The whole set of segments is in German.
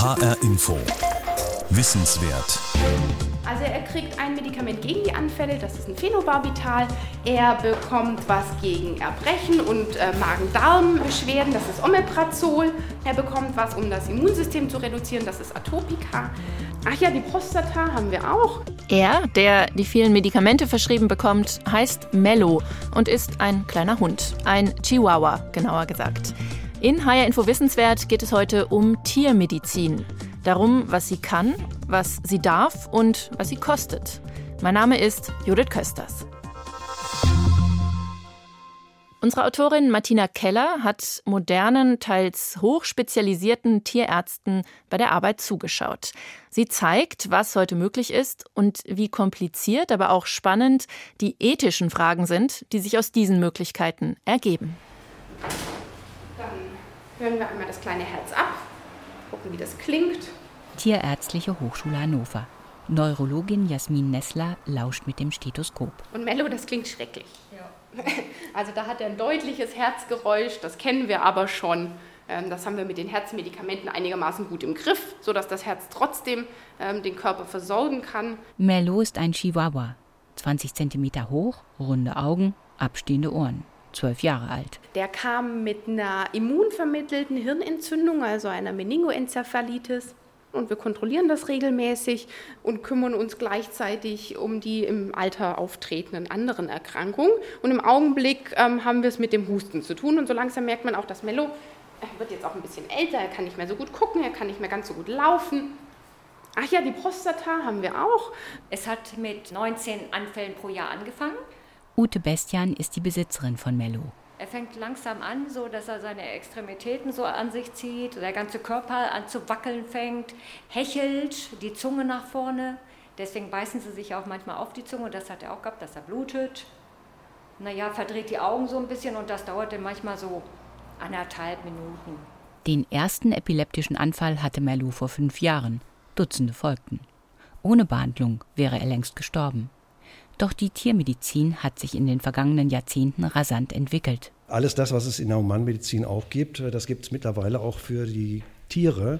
HR Info. Wissenswert. Also er kriegt ein Medikament gegen die Anfälle, das ist ein Phenobarbital. Er bekommt was gegen Erbrechen und äh, Magen-Darm-Beschwerden, das ist Omeprazol. Er bekommt was, um das Immunsystem zu reduzieren, das ist Atopika. Ach ja, die Prostata haben wir auch. Er, der die vielen Medikamente verschrieben bekommt, heißt Mello und ist ein kleiner Hund. Ein Chihuahua, genauer gesagt. In HR Info Wissenswert geht es heute um Tiermedizin. Darum, was sie kann, was sie darf und was sie kostet. Mein Name ist Judith Kösters. Unsere Autorin Martina Keller hat modernen, teils hochspezialisierten Tierärzten bei der Arbeit zugeschaut. Sie zeigt, was heute möglich ist und wie kompliziert, aber auch spannend die ethischen Fragen sind, die sich aus diesen Möglichkeiten ergeben hören wir einmal das kleine Herz ab, gucken, wie das klingt. Tierärztliche Hochschule Hannover. Neurologin Jasmin Nessler lauscht mit dem Stethoskop. Und Mello, das klingt schrecklich. Ja. Also da hat er ein deutliches Herzgeräusch, das kennen wir aber schon. Ähm, das haben wir mit den Herzmedikamenten einigermaßen gut im Griff, sodass das Herz trotzdem ähm, den Körper versorgen kann. Mello ist ein Chihuahua. 20 cm hoch, runde Augen, abstehende Ohren zwölf Jahre alt. Der kam mit einer immunvermittelten Hirnentzündung, also einer Meningoenzephalitis. Und wir kontrollieren das regelmäßig und kümmern uns gleichzeitig um die im Alter auftretenden anderen Erkrankungen. Und im Augenblick ähm, haben wir es mit dem Husten zu tun. Und so langsam merkt man auch, dass Mello er wird jetzt auch ein bisschen älter, er kann nicht mehr so gut gucken, er kann nicht mehr ganz so gut laufen. Ach ja, die Prostata haben wir auch. Es hat mit 19 Anfällen pro Jahr angefangen. Ute Bestian ist die Besitzerin von Mello. Er fängt langsam an, so dass er seine Extremitäten so an sich zieht, der ganze Körper an zu wackeln fängt, hechelt, die Zunge nach vorne. Deswegen beißen sie sich auch manchmal auf die Zunge. Das hat er auch gehabt, dass er blutet. Naja, verdreht die Augen so ein bisschen und das dauert dann manchmal so anderthalb Minuten. Den ersten epileptischen Anfall hatte Merlou vor fünf Jahren. Dutzende folgten. Ohne Behandlung wäre er längst gestorben. Doch die Tiermedizin hat sich in den vergangenen Jahrzehnten rasant entwickelt. Alles das, was es in der Humanmedizin auch gibt, das gibt es mittlerweile auch für die Tiere,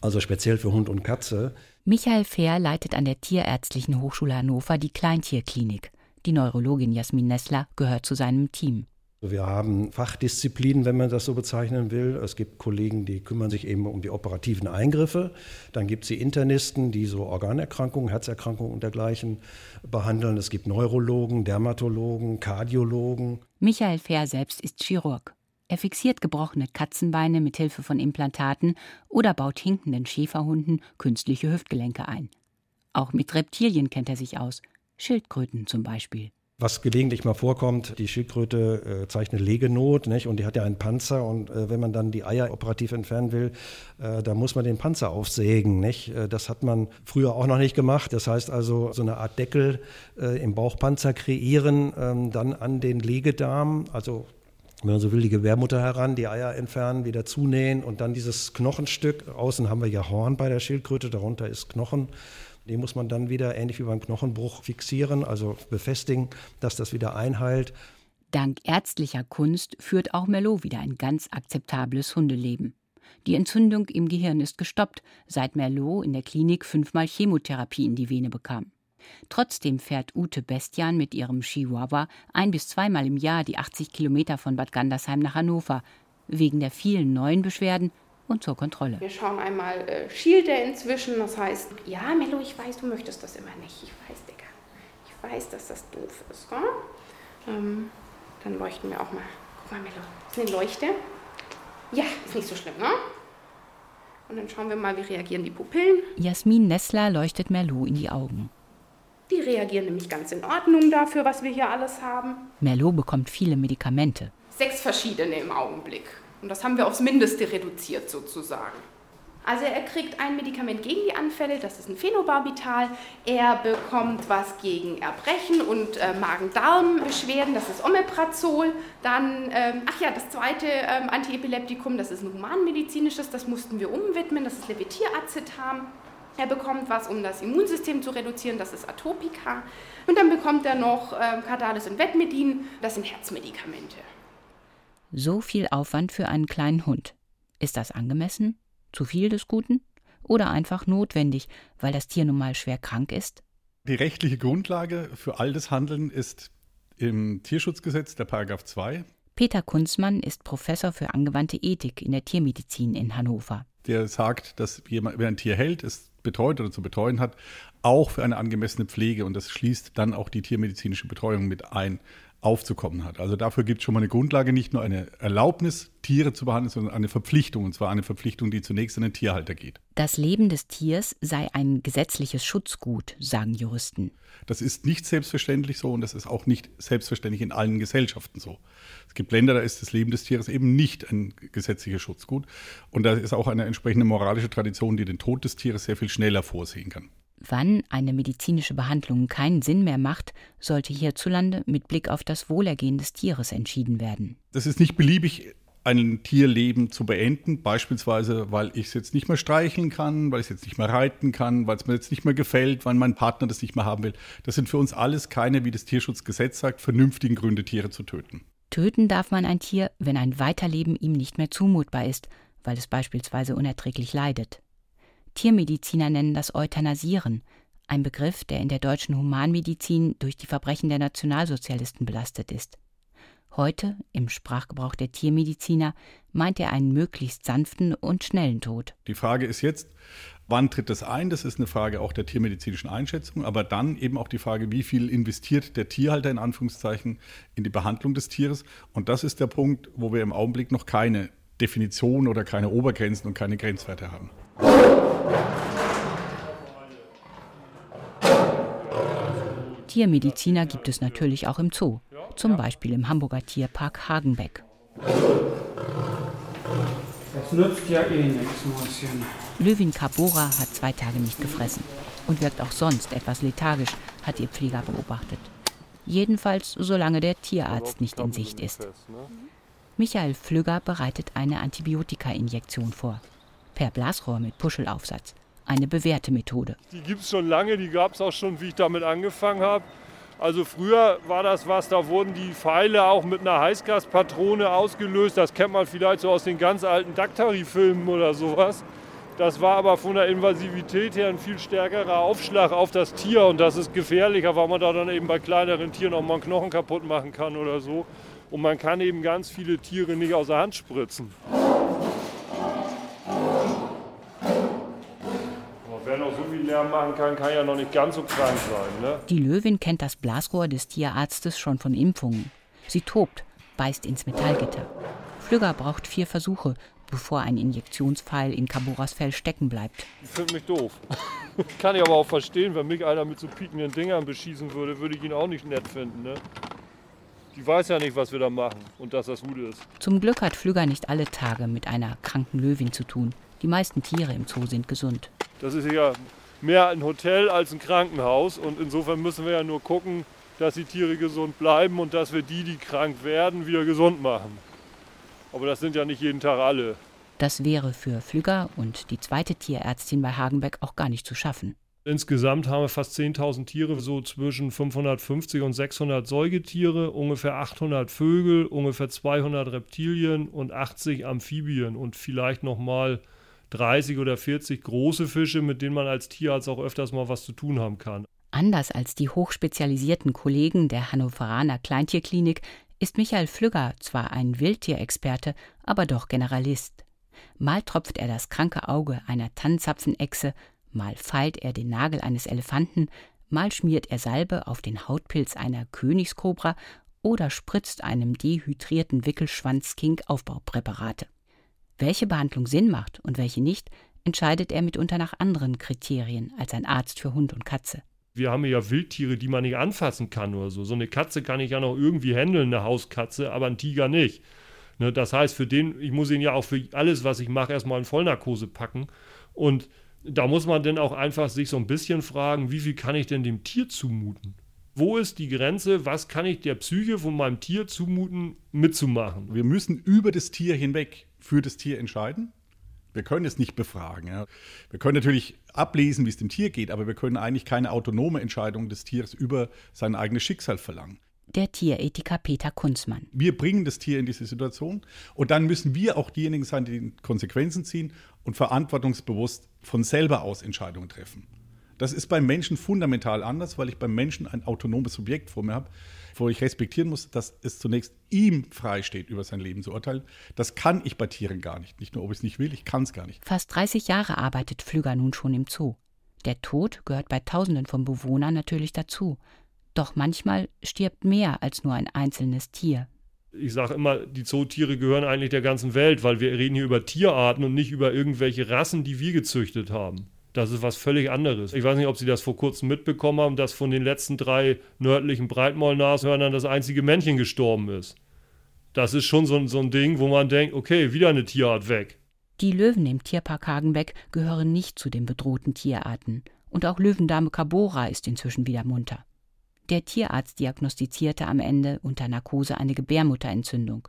also speziell für Hund und Katze. Michael Fehr leitet an der Tierärztlichen Hochschule Hannover die Kleintierklinik. Die Neurologin Jasmin Nessler gehört zu seinem Team. Wir haben Fachdisziplinen, wenn man das so bezeichnen will. Es gibt Kollegen, die kümmern sich eben um die operativen Eingriffe. Dann gibt es die Internisten, die so Organerkrankungen, Herzerkrankungen und dergleichen behandeln. Es gibt Neurologen, Dermatologen, Kardiologen. Michael Fehr selbst ist Chirurg. Er fixiert gebrochene Katzenbeine mit Hilfe von Implantaten oder baut hinkenden Schäferhunden künstliche Hüftgelenke ein. Auch mit Reptilien kennt er sich aus, Schildkröten zum Beispiel. Was gelegentlich mal vorkommt, die Schildkröte äh, zeichnet Legenot nicht? und die hat ja einen Panzer und äh, wenn man dann die Eier operativ entfernen will, äh, da muss man den Panzer aufsägen. Nicht? Äh, das hat man früher auch noch nicht gemacht. Das heißt also so eine Art Deckel äh, im Bauchpanzer kreieren, ähm, dann an den Legedarm, also wenn man so will, die Gebärmutter heran, die Eier entfernen, wieder zunähen und dann dieses Knochenstück. Außen haben wir ja Horn bei der Schildkröte, darunter ist Knochen. Den muss man dann wieder, ähnlich wie beim Knochenbruch, fixieren, also befestigen, dass das wieder einheilt. Dank ärztlicher Kunst führt auch Merlot wieder ein ganz akzeptables Hundeleben. Die Entzündung im Gehirn ist gestoppt, seit Merlot in der Klinik fünfmal Chemotherapie in die Vene bekam. Trotzdem fährt Ute Bestian mit ihrem Chihuahua ein bis zweimal im Jahr die 80 Kilometer von Bad Gandersheim nach Hannover. Wegen der vielen neuen Beschwerden und zur Kontrolle. Wir schauen einmal, äh, schielt er inzwischen? Das heißt, ja, Mello, ich weiß, du möchtest das immer nicht. Ich weiß, Digga. Ich weiß, dass das doof ist. Hm? Ähm, dann leuchten wir auch mal. Guck mal, Mello, ist eine Leuchte? Ja, ist nicht so schlimm, ne? Und dann schauen wir mal, wie reagieren die Pupillen. Jasmin Nessler leuchtet Merlot in die Augen. Die reagieren nämlich ganz in Ordnung dafür, was wir hier alles haben. Merlot bekommt viele Medikamente. Sechs verschiedene im Augenblick. Und das haben wir aufs Mindeste reduziert sozusagen. Also er kriegt ein Medikament gegen die Anfälle, das ist ein Phenobarbital. Er bekommt was gegen Erbrechen und äh, Magen-Darm-Beschwerden, das ist Omeprazol. Dann, ähm, ach ja, das zweite ähm, Antiepileptikum, das ist ein humanmedizinisches, das mussten wir umwidmen, das ist Levitiracetam. Er bekommt was, um das Immunsystem zu reduzieren, das ist Atopika. Und dann bekommt er noch ähm, Cardalis und Vetmedin, das sind Herzmedikamente. So viel Aufwand für einen kleinen Hund. Ist das angemessen? Zu viel des Guten? Oder einfach notwendig, weil das Tier nun mal schwer krank ist? Die rechtliche Grundlage für all das Handeln ist im Tierschutzgesetz der Paragraph 2. Peter Kunzmann ist Professor für angewandte Ethik in der Tiermedizin in Hannover. Der sagt, dass jemand, wer ein Tier hält, es betreut oder zu betreuen hat, auch für eine angemessene Pflege und das schließt dann auch die tiermedizinische Betreuung mit ein aufzukommen hat. Also dafür gibt es schon mal eine Grundlage, nicht nur eine Erlaubnis, Tiere zu behandeln, sondern eine Verpflichtung, und zwar eine Verpflichtung, die zunächst an den Tierhalter geht. Das Leben des Tiers sei ein gesetzliches Schutzgut, sagen Juristen. Das ist nicht selbstverständlich so und das ist auch nicht selbstverständlich in allen Gesellschaften so. Es gibt Länder, da ist das Leben des Tieres eben nicht ein gesetzliches Schutzgut und da ist auch eine entsprechende moralische Tradition, die den Tod des Tieres sehr viel schneller vorsehen kann. Wann eine medizinische Behandlung keinen Sinn mehr macht, sollte hierzulande mit Blick auf das Wohlergehen des Tieres entschieden werden. Das ist nicht beliebig, ein Tierleben zu beenden, beispielsweise, weil ich es jetzt nicht mehr streicheln kann, weil ich es jetzt nicht mehr reiten kann, weil es mir jetzt nicht mehr gefällt, weil mein Partner das nicht mehr haben will. Das sind für uns alles keine, wie das Tierschutzgesetz sagt, vernünftigen Gründe, Tiere zu töten. Töten darf man ein Tier, wenn ein Weiterleben ihm nicht mehr zumutbar ist, weil es beispielsweise unerträglich leidet. Tiermediziner nennen das Euthanasieren, ein Begriff, der in der deutschen Humanmedizin durch die Verbrechen der Nationalsozialisten belastet ist. Heute, im Sprachgebrauch der Tiermediziner, meint er einen möglichst sanften und schnellen Tod. Die Frage ist jetzt, wann tritt das ein? Das ist eine Frage auch der tiermedizinischen Einschätzung, aber dann eben auch die Frage, wie viel investiert der Tierhalter in Anführungszeichen in die Behandlung des Tieres? Und das ist der Punkt, wo wir im Augenblick noch keine Definition oder keine Obergrenzen und keine Grenzwerte haben. Tiermediziner gibt es natürlich auch im Zoo, zum Beispiel im Hamburger Tierpark Hagenbeck. Das nützt ja eh nichts, Mäuschen. Löwin Cabora hat zwei Tage nicht gefressen und wirkt auch sonst etwas lethargisch, hat ihr Pfleger beobachtet. Jedenfalls solange der Tierarzt nicht in Sicht ist. Michael Flügger bereitet eine Antibiotika-Injektion vor per Blasrohr mit Puschelaufsatz. Eine bewährte Methode. Die gibt es schon lange, die gab es auch schon, wie ich damit angefangen habe. Also früher war das was, da wurden die Pfeile auch mit einer Heißgaspatrone ausgelöst. Das kennt man vielleicht so aus den ganz alten Daktari-Filmen oder sowas. Das war aber von der Invasivität her ein viel stärkerer Aufschlag auf das Tier und das ist gefährlicher, weil man da dann eben bei kleineren Tieren auch mal einen Knochen kaputt machen kann oder so. Und man kann eben ganz viele Tiere nicht aus der Hand spritzen. wer Lärm machen kann, kann ja noch nicht ganz so krank sein. Ne? Die Löwin kennt das Blasrohr des Tierarztes schon von Impfungen. Sie tobt, beißt ins Metallgitter. Flügger braucht vier Versuche, bevor ein Injektionspfeil in Kaboras Fell stecken bleibt. Ich finde mich doof. kann ich aber auch verstehen, wenn mich einer mit so piekenden Dingern beschießen würde, würde ich ihn auch nicht nett finden. Ne? Die weiß ja nicht, was wir da machen und dass das gut ist. Zum Glück hat Flügger nicht alle Tage mit einer kranken Löwin zu tun. Die meisten Tiere im Zoo sind gesund. Das ist ja mehr ein Hotel als ein Krankenhaus und insofern müssen wir ja nur gucken, dass die Tiere gesund bleiben und dass wir die, die krank werden, wieder gesund machen. Aber das sind ja nicht jeden Tag alle. Das wäre für Flügger und die zweite Tierärztin bei Hagenbeck auch gar nicht zu schaffen. Insgesamt haben wir fast 10.000 Tiere, so zwischen 550 und 600 Säugetiere, ungefähr 800 Vögel, ungefähr 200 Reptilien und 80 Amphibien und vielleicht noch mal 30 oder 40 große Fische, mit denen man als Tierarzt auch öfters mal was zu tun haben kann. Anders als die hochspezialisierten Kollegen der Hannoveraner Kleintierklinik ist Michael Flügger zwar ein Wildtierexperte, aber doch Generalist. Mal tropft er das kranke Auge einer Tannenzapfenechse, mal feilt er den Nagel eines Elefanten, mal schmiert er Salbe auf den Hautpilz einer Königskobra oder spritzt einem dehydrierten Wickelschwanzkink Aufbaupräparate. Welche Behandlung Sinn macht und welche nicht, entscheidet er mitunter nach anderen Kriterien als ein Arzt für Hund und Katze. Wir haben ja Wildtiere, die man nicht anfassen kann oder so. So eine Katze kann ich ja noch irgendwie handeln, eine Hauskatze, aber ein Tiger nicht. Ne, das heißt, für den, ich muss ihn ja auch für alles, was ich mache, erstmal in Vollnarkose packen. Und da muss man dann auch einfach sich so ein bisschen fragen, wie viel kann ich denn dem Tier zumuten? Wo ist die Grenze? Was kann ich der Psyche von meinem Tier zumuten, mitzumachen? Wir müssen über das Tier hinweg für das Tier entscheiden. Wir können es nicht befragen. Ja. Wir können natürlich ablesen, wie es dem Tier geht, aber wir können eigentlich keine autonome Entscheidung des Tieres über sein eigenes Schicksal verlangen. der Tierethiker Peter Kunzmann. Wir bringen das Tier in diese Situation und dann müssen wir auch diejenigen sein, die die Konsequenzen ziehen und verantwortungsbewusst von selber aus Entscheidungen treffen. Das ist beim Menschen fundamental anders, weil ich beim Menschen ein autonomes Subjekt vor mir habe, wo ich respektieren muss, dass es zunächst ihm frei steht, über sein Leben zu urteilen. Das kann ich bei Tieren gar nicht. Nicht nur, ob ich es nicht will, ich kann es gar nicht. Fast 30 Jahre arbeitet Pflüger nun schon im Zoo. Der Tod gehört bei Tausenden von Bewohnern natürlich dazu. Doch manchmal stirbt mehr als nur ein einzelnes Tier. Ich sage immer, die Zootiere gehören eigentlich der ganzen Welt, weil wir reden hier über Tierarten und nicht über irgendwelche Rassen, die wir gezüchtet haben. Das ist was völlig anderes. Ich weiß nicht, ob Sie das vor kurzem mitbekommen haben, dass von den letzten drei nördlichen Breitmaulnashörnern das einzige Männchen gestorben ist. Das ist schon so, so ein Ding, wo man denkt, okay, wieder eine Tierart weg. Die Löwen im Tierpark Hagenbeck gehören nicht zu den bedrohten Tierarten. Und auch Löwendame Cabora ist inzwischen wieder munter. Der Tierarzt diagnostizierte am Ende unter Narkose eine Gebärmutterentzündung.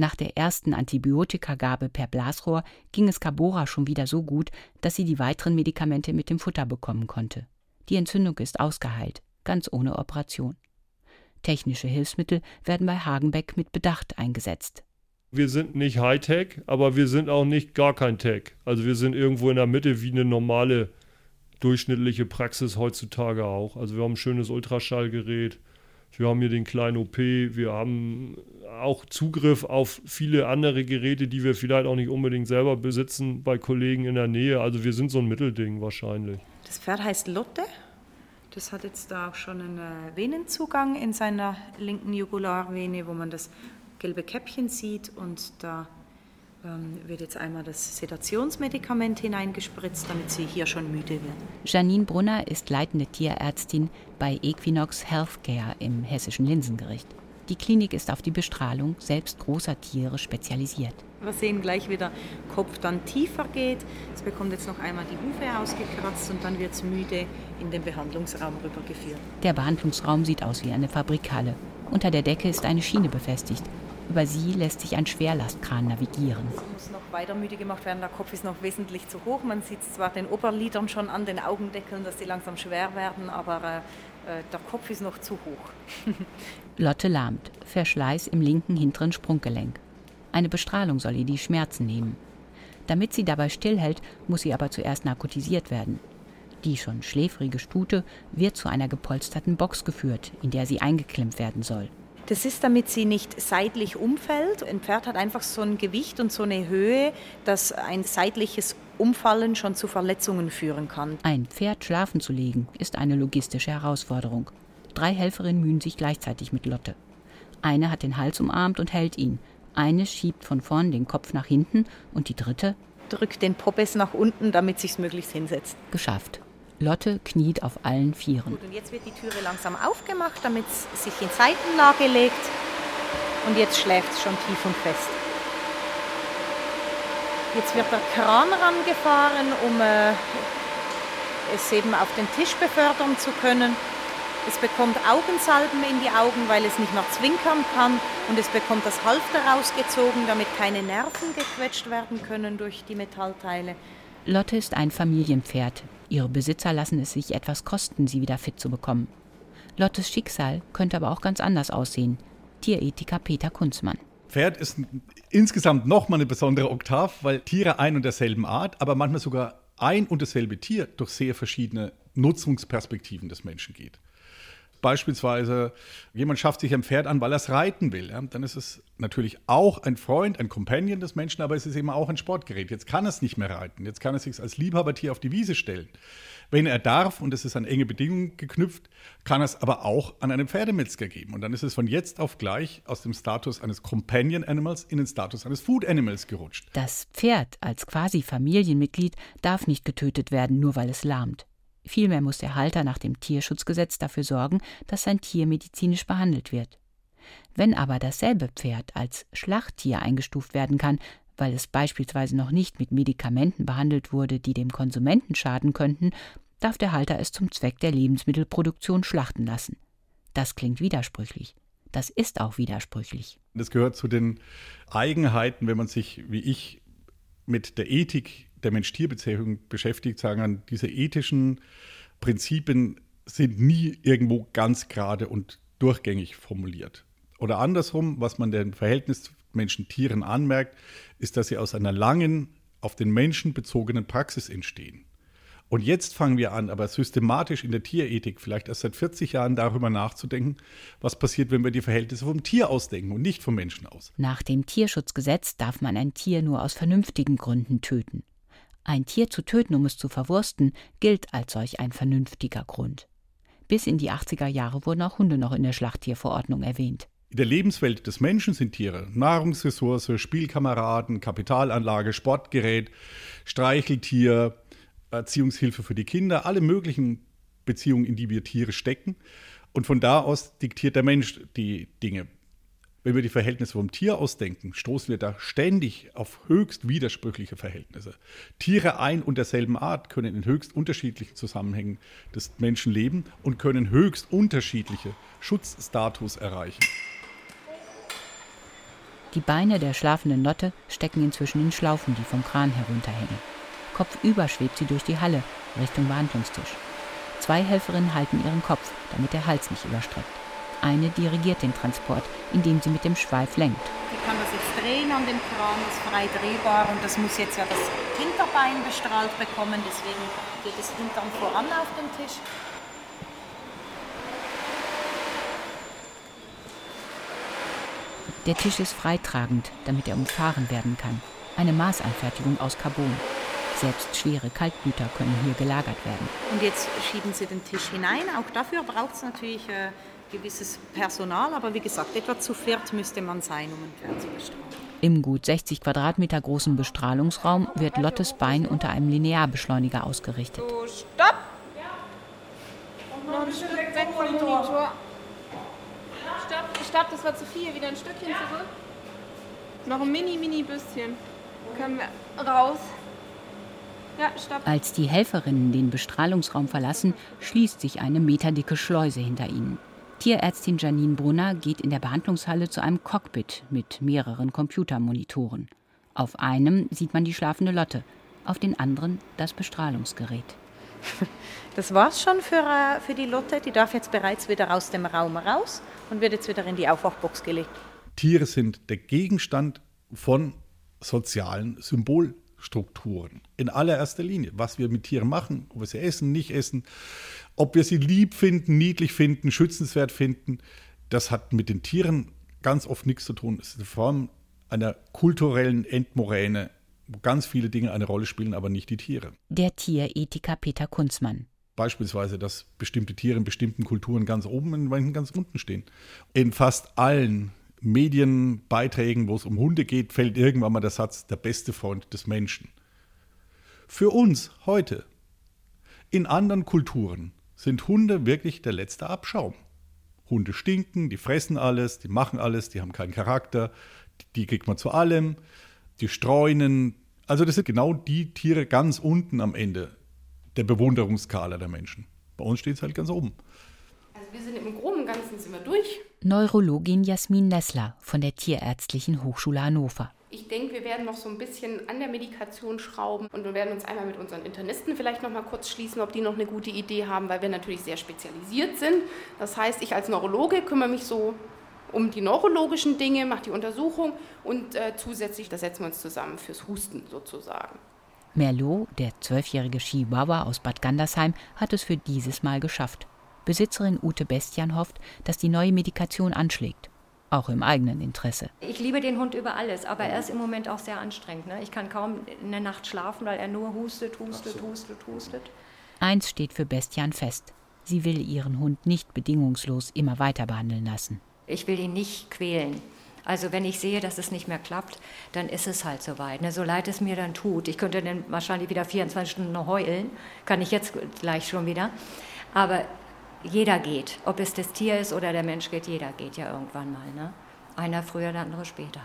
Nach der ersten Antibiotikagabe per Blasrohr ging es Cabora schon wieder so gut, dass sie die weiteren Medikamente mit dem Futter bekommen konnte. Die Entzündung ist ausgeheilt, ganz ohne Operation. Technische Hilfsmittel werden bei Hagenbeck mit Bedacht eingesetzt. Wir sind nicht Hightech, aber wir sind auch nicht gar kein Tech. Also wir sind irgendwo in der Mitte wie eine normale durchschnittliche Praxis heutzutage auch. Also wir haben ein schönes Ultraschallgerät, wir haben hier den kleinen OP, wir haben auch Zugriff auf viele andere Geräte, die wir vielleicht auch nicht unbedingt selber besitzen bei Kollegen in der Nähe. Also wir sind so ein Mittelding wahrscheinlich. Das Pferd heißt Lotte. Das hat jetzt da auch schon einen äh, Venenzugang in seiner linken Jugularvene, wo man das gelbe Käppchen sieht und da wird jetzt einmal das Sedationsmedikament hineingespritzt, damit sie hier schon müde wird. Janine Brunner ist leitende Tierärztin bei Equinox Healthcare im hessischen Linsengericht. Die Klinik ist auf die Bestrahlung selbst großer Tiere spezialisiert. Wir sehen gleich, wie der Kopf dann tiefer geht. Es bekommt jetzt noch einmal die Hufe ausgekratzt und dann wird es müde in den Behandlungsraum rübergeführt. Der Behandlungsraum sieht aus wie eine Fabrikhalle. Unter der Decke ist eine Schiene befestigt. Über sie lässt sich ein Schwerlastkran navigieren. Es muss noch weiter müde gemacht werden, der Kopf ist noch wesentlich zu hoch. Man sieht zwar den Oberlidern schon an den Augendeckeln, dass sie langsam schwer werden, aber äh, der Kopf ist noch zu hoch. Lotte lahmt, Verschleiß im linken hinteren Sprunggelenk. Eine Bestrahlung soll ihr die Schmerzen nehmen. Damit sie dabei stillhält, muss sie aber zuerst narkotisiert werden. Die schon schläfrige Stute wird zu einer gepolsterten Box geführt, in der sie eingeklemmt werden soll. Das ist, damit sie nicht seitlich umfällt. Ein Pferd hat einfach so ein Gewicht und so eine Höhe, dass ein seitliches Umfallen schon zu Verletzungen führen kann. Ein Pferd schlafen zu legen, ist eine logistische Herausforderung. Drei Helferinnen mühen sich gleichzeitig mit Lotte. Eine hat den Hals umarmt und hält ihn. Eine schiebt von vorn den Kopf nach hinten und die dritte drückt den Poppes nach unten, damit sich's möglichst hinsetzt. Geschafft. Lotte kniet auf allen Vieren. Gut, und jetzt wird die Türe langsam aufgemacht, damit es sich in Seitenlage legt. Und jetzt schläft es schon tief und fest. Jetzt wird der Kran rangefahren, um äh, es eben auf den Tisch befördern zu können. Es bekommt Augensalben in die Augen, weil es nicht mehr zwinkern kann. Und es bekommt das Halfter rausgezogen, damit keine Nerven gequetscht werden können durch die Metallteile. Lotte ist ein Familienpferd. Ihre Besitzer lassen es sich etwas kosten, sie wieder fit zu bekommen. Lottes Schicksal könnte aber auch ganz anders aussehen. Tierethiker Peter Kunzmann. Pferd ist insgesamt nochmal eine besondere Oktav, weil Tiere ein und derselben Art, aber manchmal sogar ein und dasselbe Tier durch sehr verschiedene Nutzungsperspektiven des Menschen geht beispielsweise jemand schafft sich ein Pferd an, weil er es reiten will, ja, dann ist es natürlich auch ein Freund, ein Companion des Menschen, aber es ist eben auch ein Sportgerät. Jetzt kann es nicht mehr reiten, jetzt kann er sich als Liebhabertier auf die Wiese stellen. Wenn er darf, und es ist an enge Bedingungen geknüpft, kann es aber auch an einen Pferdemetzger geben. Und dann ist es von jetzt auf gleich aus dem Status eines Companion Animals in den Status eines Food Animals gerutscht. Das Pferd als quasi Familienmitglied darf nicht getötet werden, nur weil es lahmt. Vielmehr muss der Halter nach dem Tierschutzgesetz dafür sorgen, dass sein Tier medizinisch behandelt wird. Wenn aber dasselbe Pferd als Schlachttier eingestuft werden kann, weil es beispielsweise noch nicht mit Medikamenten behandelt wurde, die dem Konsumenten schaden könnten, darf der Halter es zum Zweck der Lebensmittelproduktion schlachten lassen. Das klingt widersprüchlich. Das ist auch widersprüchlich. Das gehört zu den Eigenheiten, wenn man sich, wie ich, mit der Ethik der Mensch-Tier-Beziehung beschäftigt, sagen dann, diese ethischen Prinzipien sind nie irgendwo ganz gerade und durchgängig formuliert. Oder andersrum, was man dem Verhältnis Menschen-Tieren anmerkt, ist, dass sie aus einer langen, auf den Menschen bezogenen Praxis entstehen. Und jetzt fangen wir an, aber systematisch in der Tierethik, vielleicht erst seit 40 Jahren, darüber nachzudenken, was passiert, wenn wir die Verhältnisse vom Tier ausdenken und nicht vom Menschen aus. Nach dem Tierschutzgesetz darf man ein Tier nur aus vernünftigen Gründen töten. Ein Tier zu töten, um es zu verwursten, gilt als solch ein vernünftiger Grund. Bis in die 80er Jahre wurden auch Hunde noch in der Schlachttierverordnung erwähnt. In der Lebenswelt des Menschen sind Tiere Nahrungsressource, Spielkameraden, Kapitalanlage, Sportgerät, Streicheltier, Erziehungshilfe für die Kinder, alle möglichen Beziehungen, in die wir Tiere stecken. Und von da aus diktiert der Mensch die Dinge. Wenn wir die Verhältnisse vom Tier ausdenken, stoßen wir da ständig auf höchst widersprüchliche Verhältnisse. Tiere ein und derselben Art können in höchst unterschiedlichen Zusammenhängen des Menschen leben und können höchst unterschiedliche Schutzstatus erreichen. Die Beine der schlafenden Lotte stecken inzwischen in Schlaufen, die vom Kran herunterhängen. Kopfüber schwebt sie durch die Halle Richtung Behandlungstisch. Zwei Helferinnen halten ihren Kopf, damit der Hals nicht überstreckt. Eine dirigiert den Transport, indem sie mit dem Schweif lenkt. Die kann das jetzt drehen an dem Kran, das ist frei drehbar und das muss jetzt ja das Hinterbein bestrahlt bekommen, deswegen geht es Hintern voran auf den Tisch. Der Tisch ist freitragend, damit er umfahren werden kann. Eine Maßanfertigung aus Carbon. Selbst schwere Kaltgüter können hier gelagert werden. Und jetzt schieben Sie den Tisch hinein. Auch dafür braucht es natürlich äh, gewisses Personal, aber wie gesagt, etwa zu viert müsste man sein, um ein Pferd zu bestrahlen. Im gut 60 Quadratmeter großen Bestrahlungsraum wird Lottes Bein unter einem Linearbeschleuniger ausgerichtet. So, stopp! Noch ein Stück weg vom Monitor. Stopp, stopp, das war zu viel. Wieder ein Stückchen zurück. Noch ein mini, mini bisschen. Können wir raus. Ja, stopp. Als die Helferinnen den Bestrahlungsraum verlassen, schließt sich eine meterdicke Schleuse hinter ihnen. Tierärztin Janine Brunner geht in der Behandlungshalle zu einem Cockpit mit mehreren Computermonitoren. Auf einem sieht man die schlafende Lotte, auf den anderen das Bestrahlungsgerät. Das war's schon für, äh, für die Lotte. Die darf jetzt bereits wieder aus dem Raum raus und wird jetzt wieder in die Aufwachbox gelegt. Tiere sind der Gegenstand von sozialen Symbolstrukturen. In allererster Linie. Was wir mit Tieren machen, ob wir sie essen, nicht essen, ob wir sie lieb finden, niedlich finden, schützenswert finden, das hat mit den Tieren ganz oft nichts zu tun. Es ist eine Form einer kulturellen Endmoräne, wo ganz viele Dinge eine Rolle spielen, aber nicht die Tiere. Der Tierethiker Peter Kunzmann. Beispielsweise, dass bestimmte Tiere in bestimmten Kulturen ganz oben, in manchen ganz unten stehen. In fast allen Medienbeiträgen, wo es um Hunde geht, fällt irgendwann mal der Satz, der beste Freund des Menschen. Für uns heute, in anderen Kulturen, sind Hunde wirklich der letzte Abschaum. Hunde stinken, die fressen alles, die machen alles, die haben keinen Charakter, die kriegt man zu allem, die streunen. Also das sind genau die Tiere ganz unten am Ende der Bewunderungsskala der Menschen. Bei uns steht es halt ganz oben. Also wir sind im Groben und Ganzen sind wir durch. Neurologin Jasmin Nessler von der Tierärztlichen Hochschule Hannover. Ich denke, wir werden noch so ein bisschen an der Medikation schrauben und wir werden uns einmal mit unseren Internisten vielleicht noch mal kurz schließen, ob die noch eine gute Idee haben, weil wir natürlich sehr spezialisiert sind. Das heißt, ich als Neurologe kümmere mich so um die neurologischen Dinge, mache die Untersuchung und äh, zusätzlich, da setzen wir uns zusammen fürs Husten sozusagen. Merlot, der zwölfjährige Chihuahua aus Bad Gandersheim, hat es für dieses Mal geschafft. Besitzerin Ute Bestian hofft, dass die neue Medikation anschlägt. Auch im eigenen Interesse. Ich liebe den Hund über alles, aber er ist im Moment auch sehr anstrengend. Ne? Ich kann kaum in der Nacht schlafen, weil er nur hustet, hustet, so. hustet, hustet. Eins steht für Bestian fest. Sie will ihren Hund nicht bedingungslos immer weiter behandeln lassen. Ich will ihn nicht quälen. Also wenn ich sehe, dass es nicht mehr klappt, dann ist es halt soweit. Ne? So leid es mir dann tut. Ich könnte dann wahrscheinlich wieder 24 Stunden noch heulen. Kann ich jetzt gleich schon wieder. Aber jeder geht. Ob es das Tier ist oder der Mensch geht, jeder geht ja irgendwann mal. Ne? Einer früher, der andere später.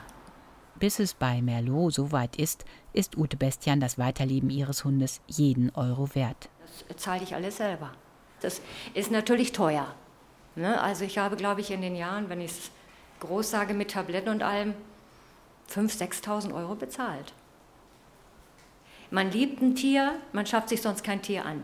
Bis es bei Merlot so weit ist, ist Ute Bestian das Weiterleben ihres Hundes jeden Euro wert. Das zahle ich alles selber. Das ist natürlich teuer. Ne? Also ich habe, glaube ich, in den Jahren, wenn ich es groß sage mit Tabletten und allem, 5.000, 6.000 Euro bezahlt. Man liebt ein Tier, man schafft sich sonst kein Tier an.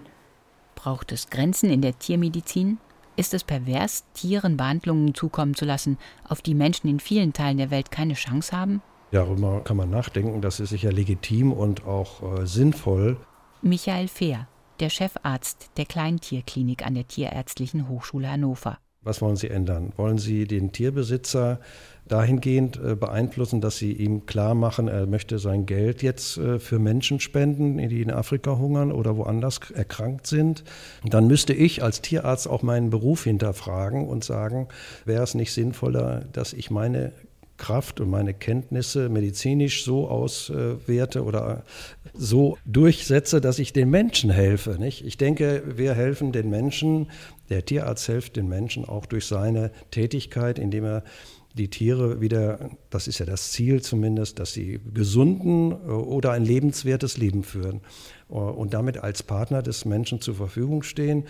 Braucht es Grenzen in der Tiermedizin? Ist es pervers, Tieren Behandlungen zukommen zu lassen, auf die Menschen in vielen Teilen der Welt keine Chance haben? Darüber kann man nachdenken. Das ist sicher legitim und auch äh, sinnvoll. Michael Fehr, der Chefarzt der Kleintierklinik an der Tierärztlichen Hochschule Hannover. Was wollen Sie ändern? Wollen Sie den Tierbesitzer dahingehend äh, beeinflussen, dass Sie ihm klar machen, er möchte sein Geld jetzt äh, für Menschen spenden, die in Afrika hungern oder woanders erkrankt sind? Dann müsste ich als Tierarzt auch meinen Beruf hinterfragen und sagen, wäre es nicht sinnvoller, dass ich meine Kraft und meine Kenntnisse medizinisch so auswerte oder so durchsetze, dass ich den Menschen helfe. Nicht? Ich denke, wir helfen den Menschen, der Tierarzt hilft den Menschen auch durch seine Tätigkeit, indem er die Tiere wieder, das ist ja das Ziel zumindest, dass sie gesunden oder ein lebenswertes Leben führen und damit als Partner des Menschen zur Verfügung stehen.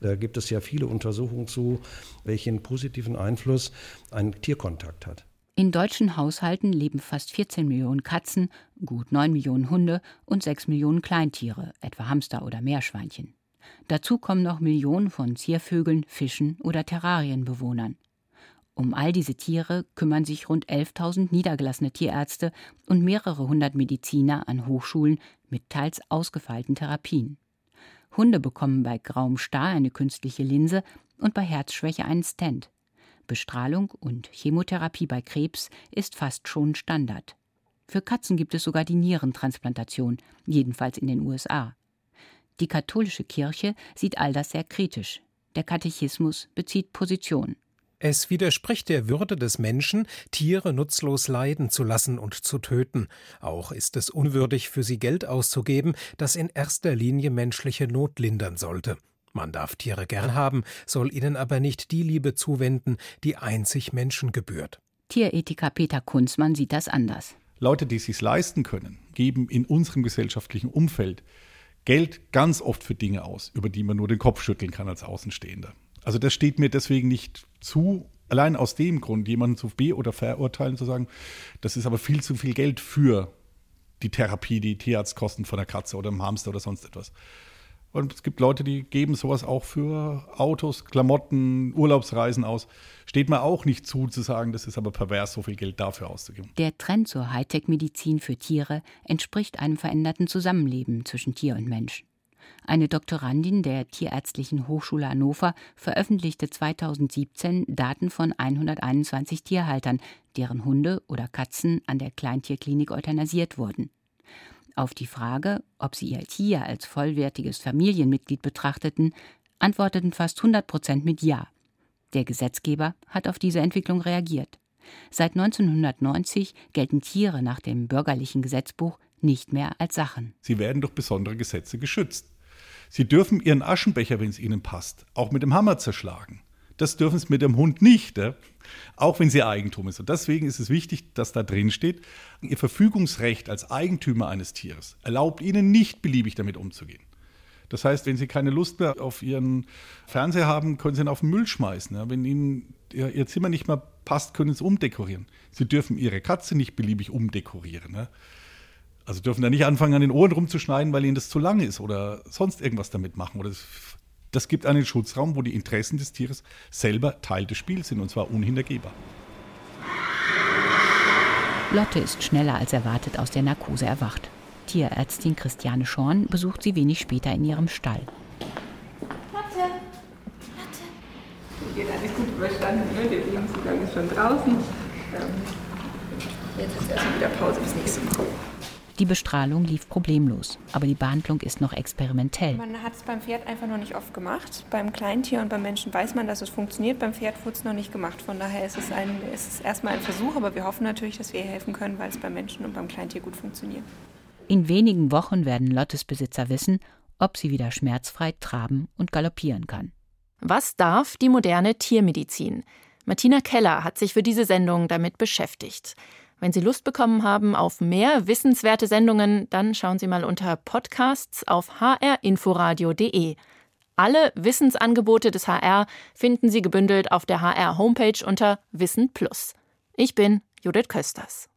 Da gibt es ja viele Untersuchungen zu, welchen positiven Einfluss ein Tierkontakt hat. In deutschen Haushalten leben fast 14 Millionen Katzen, gut 9 Millionen Hunde und 6 Millionen Kleintiere, etwa Hamster oder Meerschweinchen. Dazu kommen noch Millionen von Ziervögeln, Fischen oder Terrarienbewohnern. Um all diese Tiere kümmern sich rund 11.000 niedergelassene Tierärzte und mehrere hundert Mediziner an Hochschulen mit teils ausgefeilten Therapien. Hunde bekommen bei grauem Star eine künstliche Linse und bei Herzschwäche einen Stent. Bestrahlung und Chemotherapie bei Krebs ist fast schon Standard. Für Katzen gibt es sogar die Nierentransplantation, jedenfalls in den USA. Die katholische Kirche sieht all das sehr kritisch. Der Katechismus bezieht Position. Es widerspricht der Würde des Menschen, Tiere nutzlos leiden zu lassen und zu töten. Auch ist es unwürdig, für sie Geld auszugeben, das in erster Linie menschliche Not lindern sollte. Man darf Tiere gern haben, soll ihnen aber nicht die Liebe zuwenden, die einzig Menschen gebührt. Tierethiker Peter Kunzmann sieht das anders. Leute, die es sich leisten können, geben in unserem gesellschaftlichen Umfeld Geld ganz oft für Dinge aus, über die man nur den Kopf schütteln kann als Außenstehender. Also das steht mir deswegen nicht zu, allein aus dem Grund, jemanden zu be- oder verurteilen, zu sagen, das ist aber viel zu viel Geld für die Therapie, die Tierarztkosten von der Katze oder einem Hamster oder sonst etwas. Und es gibt Leute, die geben sowas auch für Autos, Klamotten, Urlaubsreisen aus. Steht mir auch nicht zu, zu sagen, das ist aber pervers, so viel Geld dafür auszugeben. Der Trend zur Hightech-Medizin für Tiere entspricht einem veränderten Zusammenleben zwischen Tier und Mensch. Eine Doktorandin der Tierärztlichen Hochschule Hannover veröffentlichte 2017 Daten von 121 Tierhaltern, deren Hunde oder Katzen an der Kleintierklinik euthanasiert wurden. Auf die Frage, ob sie ihr Tier als vollwertiges Familienmitglied betrachteten, antworteten fast 100 Prozent mit Ja. Der Gesetzgeber hat auf diese Entwicklung reagiert. Seit 1990 gelten Tiere nach dem bürgerlichen Gesetzbuch nicht mehr als Sachen. Sie werden durch besondere Gesetze geschützt. Sie dürfen Ihren Aschenbecher, wenn es Ihnen passt, auch mit dem Hammer zerschlagen. Das dürfen Sie mit dem Hund nicht, ja? auch wenn sie Eigentum ist. Und deswegen ist es wichtig, dass da drin steht, Ihr Verfügungsrecht als Eigentümer eines Tieres erlaubt Ihnen nicht beliebig damit umzugehen. Das heißt, wenn Sie keine Lust mehr auf Ihren Fernseher haben, können Sie ihn auf den Müll schmeißen. Ja? Wenn Ihnen Ihr Zimmer nicht mehr passt, können Sie es umdekorieren. Sie dürfen Ihre Katze nicht beliebig umdekorieren. Ja? Also dürfen da nicht anfangen, an den Ohren rumzuschneiden, weil ihnen das zu lang ist oder sonst irgendwas damit machen. Oder das, gibt einen Schutzraum, wo die Interessen des Tieres selber Teil des Spiels sind und zwar unhintergehbar. Lotte ist schneller als erwartet aus der Narkose erwacht. Tierärztin Christiane Schorn besucht sie wenig später in ihrem Stall. Lotte, Lotte. Geht alles gut überstanden, ne? Der Lebenszugang ist schon draußen. Ähm, jetzt ist erstmal wieder Pause bis nächste Mal. Die Bestrahlung lief problemlos, aber die Behandlung ist noch experimentell. Man hat es beim Pferd einfach noch nicht oft gemacht. Beim Kleintier und beim Menschen weiß man, dass es funktioniert. Beim Pferd wurde es noch nicht gemacht. Von daher ist es, ein, ist es erstmal ein Versuch, aber wir hoffen natürlich, dass wir ihr helfen können, weil es beim Menschen und beim Kleintier gut funktioniert. In wenigen Wochen werden Lottes Besitzer wissen, ob sie wieder schmerzfrei traben und galoppieren kann. Was darf die moderne Tiermedizin? Martina Keller hat sich für diese Sendung damit beschäftigt. Wenn Sie Lust bekommen haben auf mehr wissenswerte Sendungen, dann schauen Sie mal unter Podcasts auf hrinforadio.de. Alle Wissensangebote des HR finden Sie gebündelt auf der HR Homepage unter Wissen Plus. Ich bin Judith Kösters.